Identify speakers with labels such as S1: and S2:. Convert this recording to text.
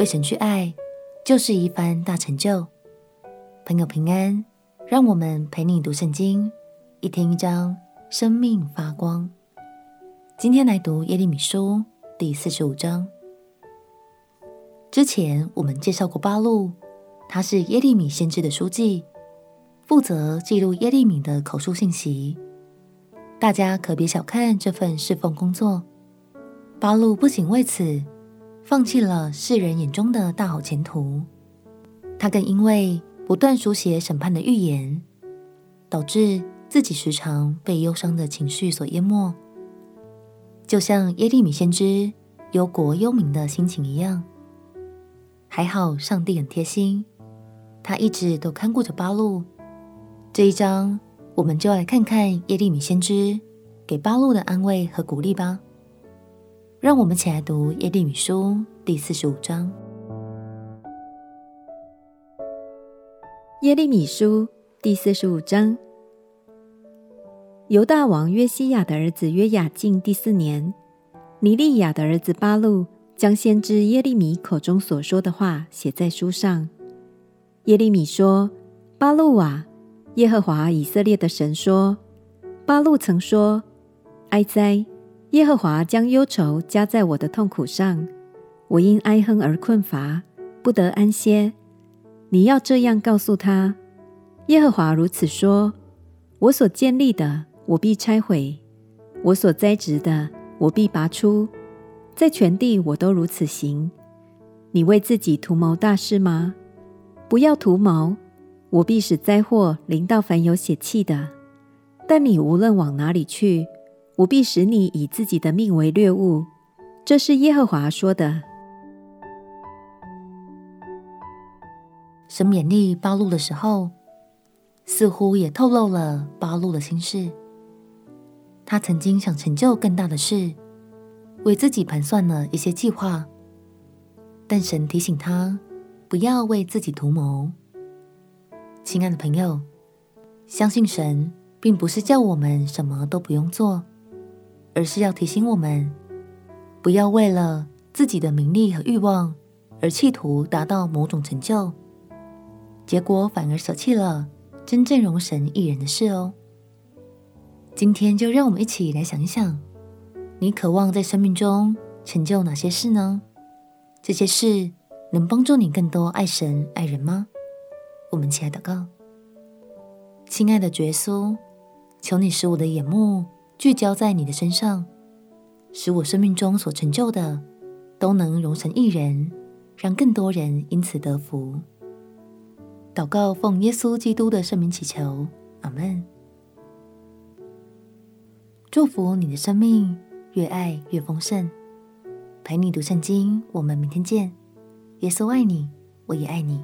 S1: 为神去爱，就是一番大成就。朋友平安，让我们陪你读圣经，一天一章，生命发光。今天来读耶利米书第四十五章。之前我们介绍过巴路，他是耶利米先知的书记，负责记录耶利米的口述信息。大家可别小看这份侍奉工作。巴路不仅为此放弃了世人眼中的大好前途，他更因为不断书写审判的预言，导致自己时常被忧伤的情绪所淹没。就像耶利米先知忧国忧民的心情一样，还好上帝很贴心，他一直都看顾着巴路。这一章，我们就来看看耶利米先知给巴路的安慰和鼓励吧。让我们起来读耶利米书第四十五章。
S2: 耶利米书第四十五章。犹大王约西亚的儿子约雅敬第四年，尼利亚的儿子巴录将先知耶利米口中所说的话写在书上。耶利米说：“巴录啊，耶和华以色列的神说，巴录曾说：哀哉！耶和华将忧愁加在我的痛苦上，我因哀哼而困乏，不得安歇。你要这样告诉他：耶和华如此说，我所建立的。”我必拆毁，我所栽植的，我必拔出，在全地我都如此行。你为自己图谋大事吗？不要图谋，我必使灾祸临到凡有血气的。但你无论往哪里去，我必使你以自己的命为掠物。这是耶和华说的。
S1: 神勉励巴路的时候，似乎也透露了巴路的心事。他曾经想成就更大的事，为自己盘算了一些计划，但神提醒他不要为自己图谋。亲爱的朋友，相信神并不是叫我们什么都不用做，而是要提醒我们不要为了自己的名利和欲望而企图达到某种成就，结果反而舍弃了真正容神益人的事哦。今天就让我们一起来想一想，你渴望在生命中成就哪些事呢？这些事能帮助你更多爱神爱人吗？我们一起来祷告。亲爱的耶稣，求你使我的眼目聚焦在你的身上，使我生命中所成就的都能融成一人，让更多人因此得福。祷告奉耶稣基督的圣名祈求，阿门。祝福你的生命越爱越丰盛，陪你读圣经。我们明天见。耶稣爱你，我也爱你。